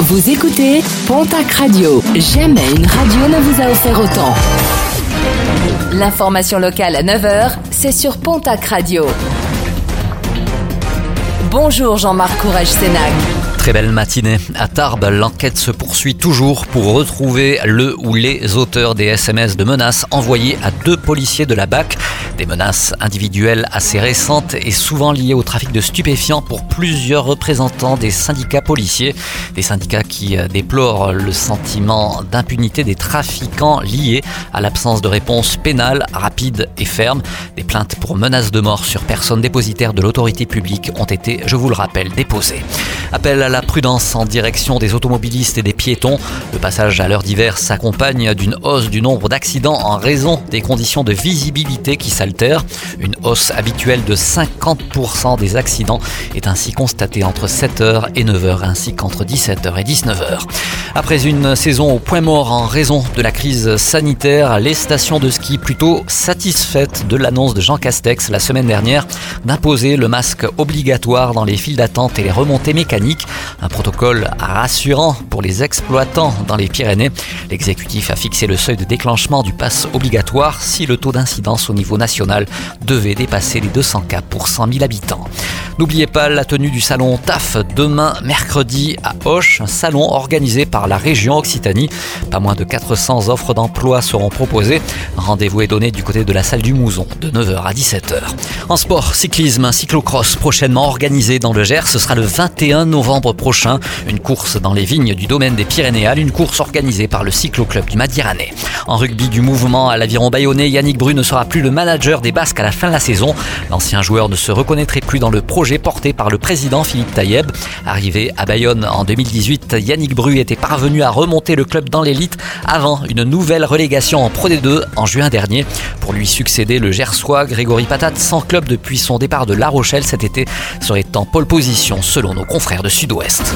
Vous écoutez Pontac Radio. Jamais une radio ne vous a offert autant. L'information locale à 9h, c'est sur Pontac Radio. Bonjour Jean-Marc Courage Sénac. Très belle matinée. À Tarbes, l'enquête se poursuit toujours pour retrouver le ou les auteurs des SMS de menaces envoyés à deux policiers de la BAC. Des menaces individuelles assez récentes et souvent liées au trafic de stupéfiants pour plusieurs représentants des syndicats policiers. Des syndicats qui euh, déplorent le sentiment d'impunité des trafiquants liés à l'absence de réponse pénale rapide et ferme. Des plaintes pour menaces de mort sur personnes dépositaires de l'autorité publique ont été, je vous le rappelle, déposées. Appel à la prudence en direction des automobilistes et des piétons. Le passage à l'heure d'hiver s'accompagne d'une hausse du nombre d'accidents en raison des conditions de visibilité qui s'altèrent. Une hausse habituelle de 50% des accidents est ainsi constatée entre 7h et 9h ainsi qu'entre 17h et 19h. Après une saison au point mort en raison de la crise sanitaire, les stations de ski plutôt satisfaites de l'annonce de Jean Castex la semaine dernière d'imposer le masque obligatoire dans les files d'attente et les remontées mécaniques. Un protocole rassurant pour les exploitants dans les Pyrénées. L'exécutif a fixé le seuil de déclenchement du pass obligatoire si le taux d'incidence au niveau national devait dépasser les 200 cas pour 100 000 habitants. N'oubliez pas la tenue du salon TAF demain mercredi à Hoche, un salon organisé par la région Occitanie. Pas moins de 400 offres d'emploi seront proposées. Rendez-vous est donné du côté de la salle du Mouzon de 9h à 17h. En sport, cyclisme, un cyclocross prochainement organisé dans le Gers. Ce sera le 21 novembre prochain. Une course dans les vignes du domaine des Pyrénéales, une course organisée par le cycloclub du Madiranais. En rugby du mouvement à l'aviron bayonnais, Yannick Bru ne sera plus le manager des Basques à la fin de la saison. L'ancien joueur ne se reconnaîtrait plus dans le porté par le président Philippe Taïeb. Arrivé à Bayonne en 2018, Yannick Bru était parvenu à remonter le club dans l'élite avant une nouvelle relégation en Pro D2 en juin dernier. Pour lui succéder, le Gersois Grégory Patate, sans club depuis son départ de La Rochelle cet été, serait en pole position selon nos confrères de Sud-Ouest.